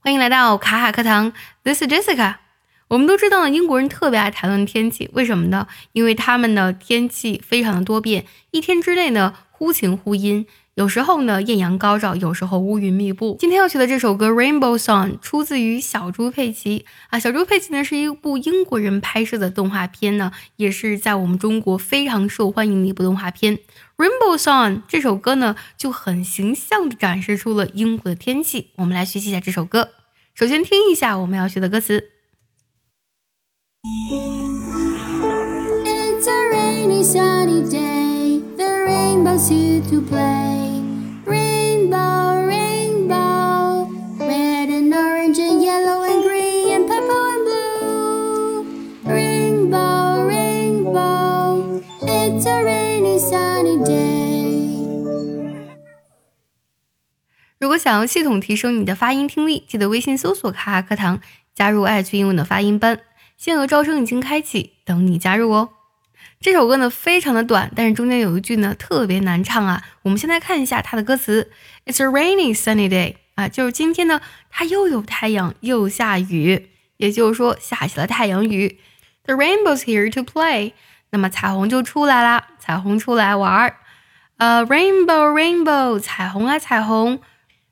欢迎来到卡卡课堂，This is Jessica。我们都知道呢，英国人特别爱谈论天气，为什么呢？因为他们的天气非常的多变，一天之内呢忽晴忽阴，有时候呢艳阳高照，有时候乌云密布。今天要学的这首歌《Rainbow Song》出自于小猪佩奇啊，小猪佩奇呢是一部英国人拍摄的动画片呢，也是在我们中国非常受欢迎的一部动画片。Rainbow Song 这首歌呢，就很形象地展示出了英国的天气。我们来学习一下这首歌。首先听一下我们要学的歌词。It's a rainy sunny day, the rainbow's here to play. 如果想要系统提升你的发音听力，记得微信搜索“卡卡课堂”，加入爱趣英文的发音班。限额招生已经开启，等你加入哦。这首歌呢非常的短，但是中间有一句呢特别难唱啊。我们先来看一下它的歌词：It's a rainy sunny day 啊，就是今天呢它又有太阳又下雨，也就是说下起了太阳雨。The rainbow's here to play，那么彩虹就出来啦，彩虹出来玩儿。呃，rainbow rainbow，彩虹啊彩虹。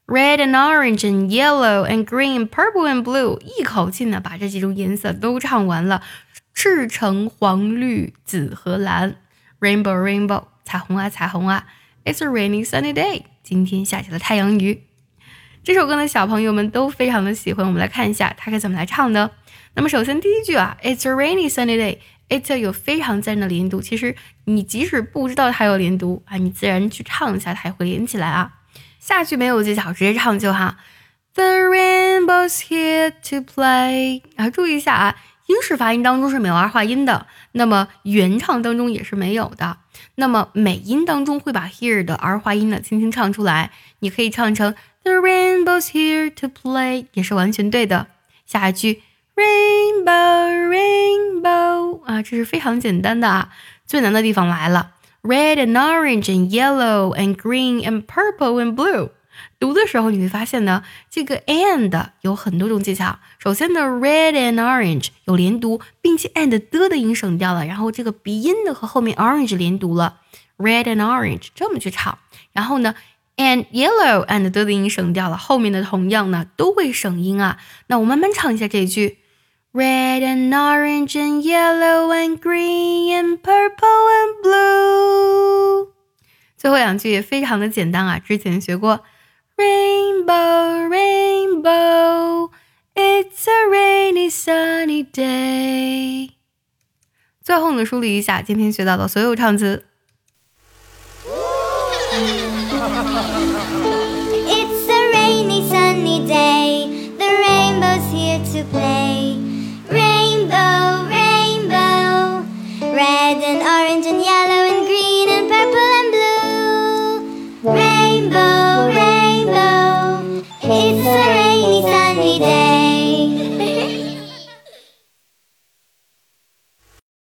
Red and orange and yellow and green, purple and blue，一口气呢把这几种颜色都唱完了。赤橙黄绿紫和蓝，Rainbow Rainbow，彩虹啊彩虹啊。It's a rainy sunny day，今天下起了太阳雨。这首歌呢，小朋友们都非常的喜欢。我们来看一下它该怎么来唱呢。那么首先第一句啊，It's a rainy sunny day，It 有非常自然的连读。其实你即使不知道它有连读啊，你自然去唱一下，它也会连起来啊。下句没有技巧，直接唱就哈。The rainbow's here to play。啊，注意一下啊，英式发音当中是没有儿化音的，那么原唱当中也是没有的。那么美音当中会把 here 的儿化音呢轻轻唱出来。你可以唱成 The rainbow's here to play，也是完全对的。下一句 Rainbow Rainbow 啊，这是非常简单的啊。最难的地方来了。Red and orange and yellow and green and purple and blue。读的时候你会发现呢，这个 and 有很多种技巧。首先呢，red and orange 有连读，并且 and 的的音省掉了，然后这个鼻音呢和后面 orange 连读了，red and orange 这么去唱。然后呢，and yellow and 的的音省掉了，后面的同样呢都会省音啊。那我慢慢唱一下这一句。red and orange and yellow and green and purple and blue 最后两句也非常的简单啊之前学过 rainbow rainbow it's a rainy sunny day 最后呢梳理一下今天学到的所有唱词 it's a rainy sunny day yellow and green and purple and blue. Rainbow, rainbow, it's a rainy sunny day.